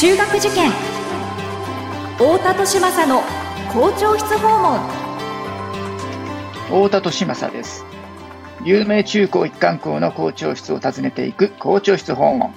中学受験。太田利政の校長室訪問。太田利政です。有名中高一貫校の校長室を訪ねていく校長室訪問。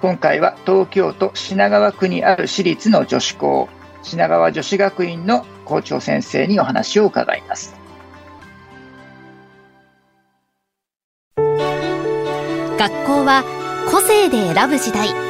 今回は東京都品川区にある私立の女子校品川女子学院の校長先生にお話を伺います。学校は個性で選ぶ時代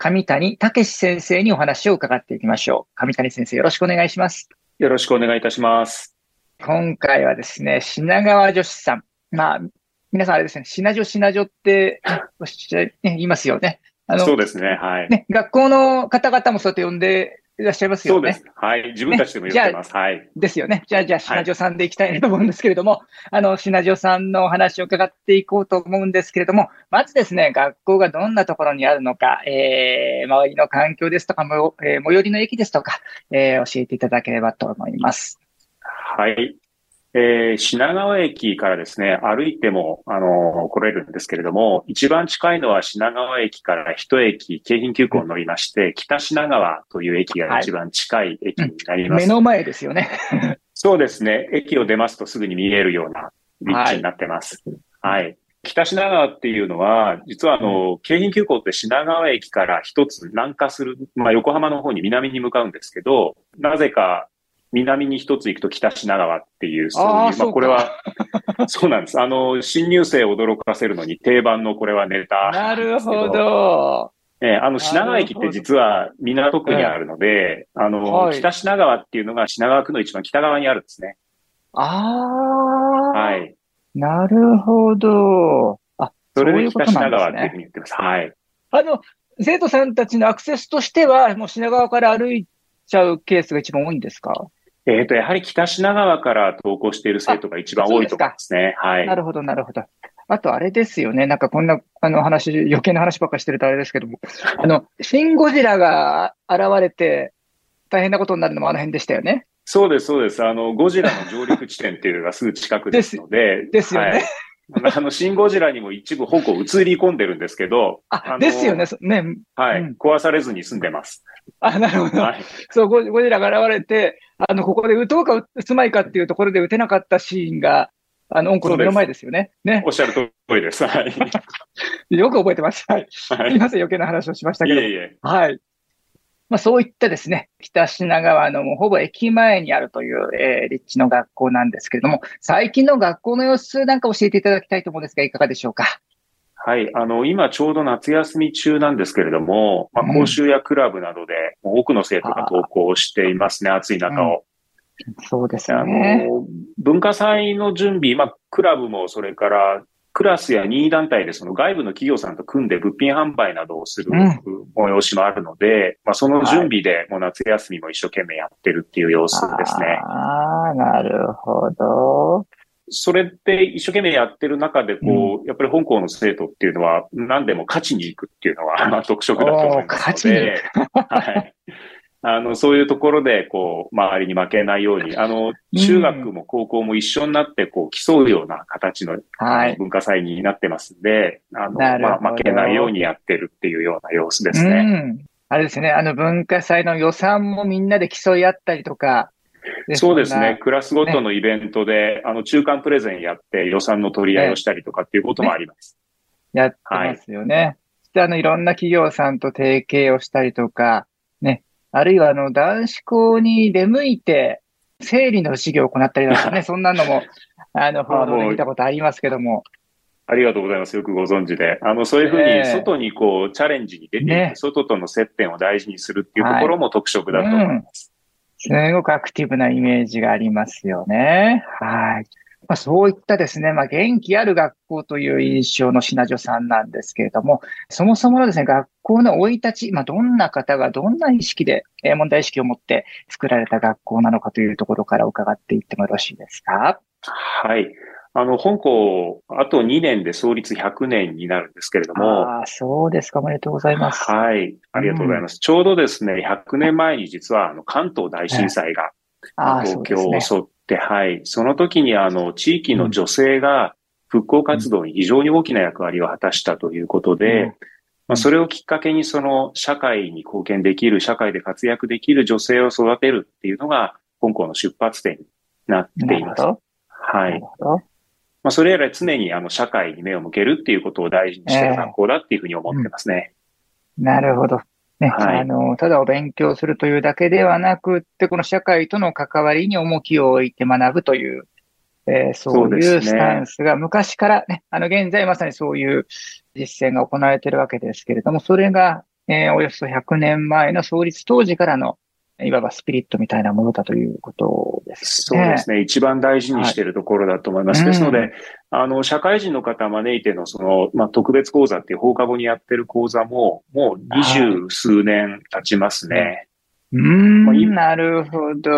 上谷武先生にお話を伺っていきましょう。上谷先生、よろしくお願いします。よろしくお願いいたします。今回はですね、品川女子さん。まあ、皆さんあれですね、品女品女って、ね、言いますよね。あの、そうですね、はい。ね、学校の方々もそうやって呼んでいらっしゃいますよね。そうです。はい。自分たちでも言ってます。ね、はい。ですよね。じゃあ、じゃあ、品女さんでいきたいなと思うんですけれども、はい、あの、品女さんのお話を伺っていこうと思うんですけれども、まずですね、学校がどんなところにあるのか、えー、周りの環境ですとか、もえー、最寄りの駅ですとか、えー、教えていただければと思います。はい。えー、品川駅からですね、歩いても、あのー、来れるんですけれども、一番近いのは品川駅から一駅、京浜急行に乗りまして、北品川という駅が一番近い駅になります。はい、目の前ですよね。そうですね。駅を出ますとすぐに見えるような立地になってます。はい、はい北品川っていうのは、実はあの、京浜急行って品川駅から一つ南下する、まあ横浜の方に南に向かうんですけど、なぜか南に一つ行くと北品川っていう、そういう、あまあこれは、そうなんです。あの、新入生を驚かせるのに定番のこれはネタなるほど。えー、あの、品川駅って実は港区にあるので、あの、はい、北品川っていうのが品川区の一番北側にあるんですね。ああ。はい。なるほど。あ、それで北品川っていうふうに言ってます。はい。あの、生徒さんたちのアクセスとしては、もう品川から歩いちゃうケースが一番多いんですか？えっ、ー、と、やはり北品川から投稿している生徒が一番多いと思いますね。はい。なるほど、なるほど。あと、あれですよね。なんかこんな、あの話、余計な話ばっかしてるとあれですけども、あの、シン・ゴジラが現れて、大変なことになるのもあの辺でしたよね。そうです、そうです。あの、ゴジラの上陸地点っていうのがすぐ近くですので。ですですよね。はいあの、シン・ゴジラにも一部方向映り込んでるんですけど。あ、ですよね。ね。はい、うん、壊されずに済んでます。あ、なるほど。はい、そうゴ、ゴジラが現れて、あの、ここで撃とうか撃つまいかっていうところで撃てなかったシーンが、あの、音楽の目の前ですよね。ね。おっしゃる通りです。はい。よく覚えてます。はい。すみません、余計な話をしましたけど。いえいえ。はい。まあ、そういったですね、北品川のもうほぼ駅前にあるという、えー、立地の学校なんですけれども、最近の学校の様子なんか教えていただきたいと思うんですが、いかがでしょうか？はい。あの、今ちょうど夏休み中なんですけれども、まあ、講習やクラブなどで、多くの生徒が登校していますね、暑い中を。うん、そうですね。あの、文化祭の準備、まあ、クラブもそれからクラスや任意団体でその外部の企業さんと組んで物品販売などをする催しもあるので、うん、まあ、その準備でもう夏休みも一生懸命やってるっていう様子ですね。ああ、なるほど。それって一生懸命やってる中で、こう、うん、やっぱり本校の生徒っていうのは何でも勝ちに行くっていうのは、まあ特色だと思いますので、はい。あの、そういうところで、こう、周りに負けないように、あの、中学も高校も一緒になって、こう、競うような形の、はい、文化祭になってますんで、あの、まあ、負けないようにやってるっていうような様子ですね。うん。あれですね、あの、文化祭の予算もみんなで競い合ったりとか、そうですね。クラスごとのイベントで、ね、あの、中間プレゼンやって予算の取り合いをしたりとかっていうこともあります。ね、やってますよね。はい、そしてあの、いろんな企業さんと提携をしたりとか、ね、あるいはあの、男子校に出向いて、生理の授業を行ったりとかね、そんなのも、あの、報道で見たことありますけども。ありがとうございます。よくご存知で。あの、そういうふうに、外にこう、チャレンジに出て外との接点を大事にするっていうところも特色だと思います。はいうん、すごくアクティブなイメージがありますよね。はい。まあ、そういったですね、まあ、元気ある学校という印象の品女さんなんですけれども、そもそものですね、学校の生い立ち、まあ、どんな方がどんな意識で、え問題意識を持って作られた学校なのかというところから伺っていってもよろしいですか？はい。あの、本校、あと2年で創立100年になるんですけれども。ああ、そうですか。おめでとうございます。はい。ありがとうございます。うん、ちょうどですね、100年前に実は、あの、関東大震災が、東京を襲って、はい。その時に、あの、地域の女性が復興活動に非常に大きな役割を果たしたということで、うん、まあ、それをきっかけに、その、社会に貢献できる、社会で活躍できる女性を育てるっていうのが、本校の出発点になっています。はい。まあ、それ以来常にあの社会に目を向けるっていうことを大事にしている学校だっていうふうに思ってますね。えーうん、なるほど。ね、はい、あの、ただお勉強するというだけではなくって、この社会との関わりに重きを置いて学ぶという、えー、そういうスタンスが昔からね、あの、現在まさにそういう実践が行われているわけですけれども、それが、えー、およそ100年前の創立当時からのいわばスピリットみたいなものだということですね。そうですね。一番大事にしているところだと思います。はい、ですので、うん、あの、社会人の方招いてのその、まあ、特別講座っていう放課後にやってる講座も、もう二十数年経ちますね。うん、なるほど。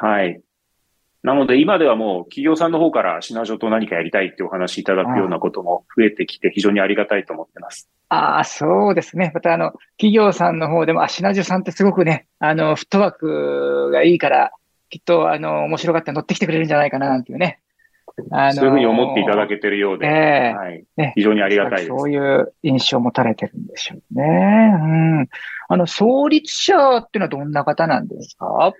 はい。なので今ではもう企業さんの方から品女と何かやりたいってお話いただくようなことも増えてきて非常にありがたいと思ってます。ああ、そうですね。またあの、企業さんの方でも、あ、品女さんってすごくね、あの、フットワークがいいから、きっとあの、面白がって乗ってきてくれるんじゃないかな、なんていうね。あのそういうふうに思っていただけてるようで、えー、はい、ね、非常にありがたいです。そういう印象を持たれてるんでしょうね。うん。あの、創立者っていうのはどんな方なんですか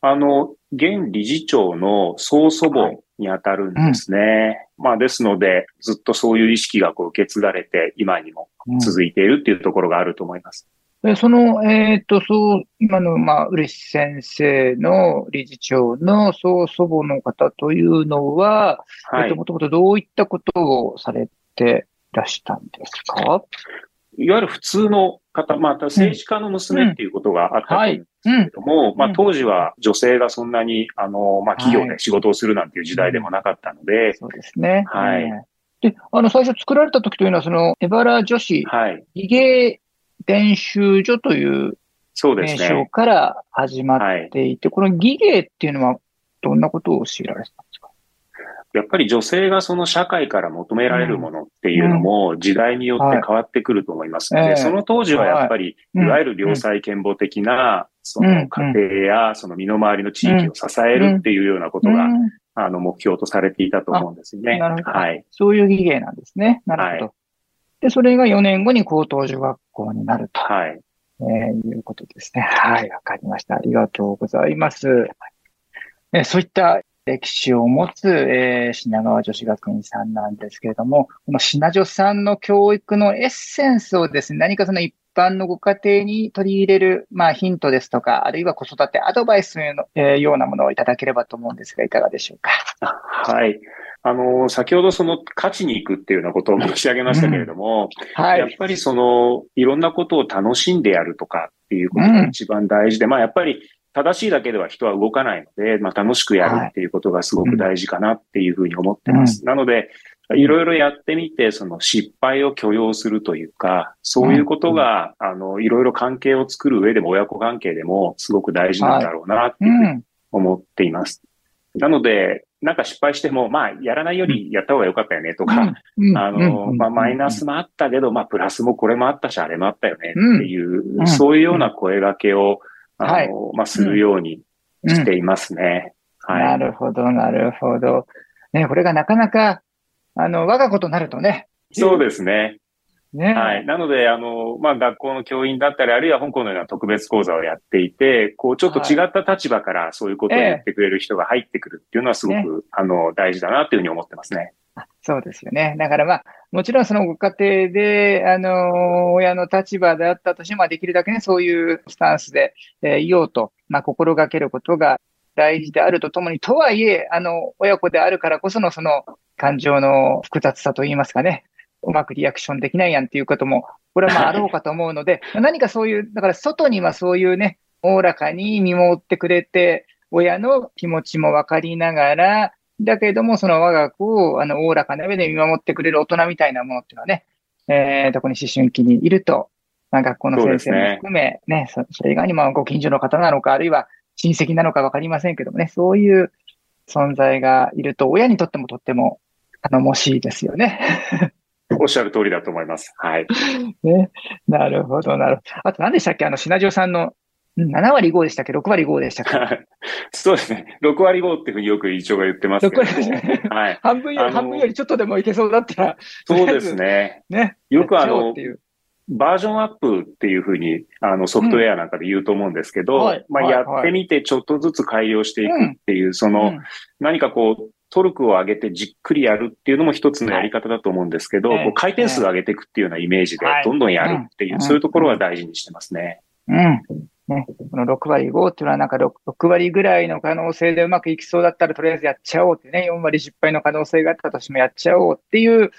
あの、現理事長の曽祖母に当たるんですね。うん、まあ、ですので、ずっとそういう意識がこう受け継がれて、今にも続いているっていうところがあると思います。でその、えっ、ー、と、そう、今の、まあ、嬉先生の理事長の曽祖母の方というのは、はい、えっ、と、もともとどういったことをされていらしたんですか？いわゆる普通の方、また政治家の娘っていうことがあったと思うんですけれども、まあ当時は女性がそんなに、あの、まあ企業で仕事をするなんていう時代でもなかったので、そうですね。はい。で、あの、最初作られた時というのは、その、エバラ女子、はい。技芸練習所というそうですね。名称から始まっていて、はい、この技芸っていうのはどんなことを教えられてたんですか？やっぱり女性がその社会から求められるものっていうのも時代によって変わってくると思いますので、その当時はやっぱり、いわゆる良妻賢母的な、その家庭やその身の回りの地域を支えるっていうようなことが、あの、目標とされていたと思うんですよね。なるほど。はい。そういう技芸なんですね。なるほど。はい、で、それが4年後に高等女学校になると。はい。えー、いうことですね。はい、わかりました。ありがとうございます。えそういった歴史を持つ、えー、品川女子学院さんなんですけれども、この品女さんの教育のエッセンスをですね、何かその一般のご家庭に取り入れる、まあ、ヒントですとか、あるいは子育てアドバイスの、えー、ようなものをいただければと思うんですが、いかがでしょうか？はい。あの、先ほどその勝ちに行くっていうようなことを申し上げましたけれども、うん、はい。やっぱりその、いろんなことを楽しんでやるとかっていうことが一番大事で、うん、まあやっぱり正しいだけでは人は動かないので、まあ楽しくやるっていうことがすごく大事かなっていうふうに思ってます。なので、いろいろやってみて、その失敗を許容するというか、そういうことが、あの、いろいろ関係を作る上でも親子関係でもすごく大事なんだろうなっていうふうに思っています。なので、なんか失敗しても、まあ、やらないよりやった方が良かったよねとか、あの、まあ、マイナスもあったけど、まあ、プラスもこれもあったし、あれもあったよねっていう、そういうような声掛けを、あの、まあ、するようにしていますね。はい。なるほど、なるほど。ね、これがなかなか、あの、我が子となるとね。そうですね。ね。はい。なので、あの、まあ、学校の教員だったり、あるいは香港のような特別講座をやっていて、こう、ちょっと違った立場からそういうことを言ってくれる人が入ってくるっていうのはすごく、ね、あの、大事だなっていうふうに思ってますね。そうですよね。だからまあ、もちろんそのご家庭で、あの、親の立場であったとしても、できるだけね、そういうスタンスで、えー、いようと、まあ、心がけることが大事であるとともに、とはいえ、あの、親子であるからこそのその感情の複雑さといいますかね、うまくリアクションできないやんっていうことも、これはまあ あろうかと思うので、何かそういう、だから外にはそういうね、おおらかに見守ってくれて、親の気持ちもわかりながら、だけれども、その我が子を、あの、おおらかな目で見守ってくれる大人みたいなものっていうのはね、えー、特に思春期にいると、まあ、学校の先生も含め、ね、ねそそれ以外にもご近所の方なのか、あるいは親戚なのかわかりませんけどもね、そういう存在がいると、親にとってもとっても頼もしいですよね。おっしゃる通りだと思います。はい。ね。なるほど、なるほど。あと何でしたっけ？あの、品城さんの7割5でしたっけ ?6 割5でしたっけ？そうですね。6割5っていうふうによく一応が言ってますけど。6割ね。はい。半分より、半分よりちょっとでもいけそうだったら。そうですね。ね。よくあの、バージョンアップっていうふうに、あの、ソフトウェアなんかで言うと思うんですけど、うんはい、まあ、やってみてちょっとずつ改良していくっていう、うん、その、うん、何かこう、トルクを上げてじっくりやるっていうのも一つのやり方だと思うんですけど、はい、こう回転数上げていくっていうようなイメージで、どんどんやるっていう、そういうところは大事にしてますね。うん。ね、この6割5っていうのはなんか 6, 6割ぐらいの可能性でうまくいきそうだったらとりあえずやっちゃおうってね、4割失敗の可能性があったとしてもやっちゃおうっていう、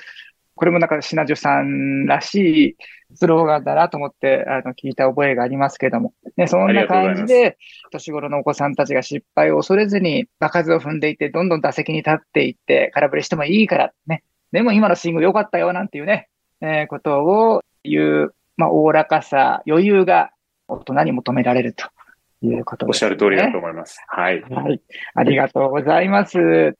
これもなんか品女さんらしいスローガンだなと思ってあの聞いた覚えがありますけども、ね、そんな感じで、年頃のお子さんたちが失敗を恐れずに場数を踏んでいって、どんどん打席に立っていって、空振りしてもいいからね、でも今のスイング良かったよなんていうね、えー、ことを言う、まあ、おおらかさ、余裕が大人に求められるということです、ね、おっしゃる通りだと思います。はい。はい。ありがとうございます。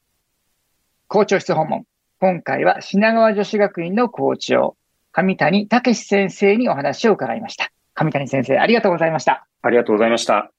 校長室訪問。今回は品川女子学院の校長、上谷武先生にお話を伺いました。上谷先生、ありがとうございました。ありがとうございました。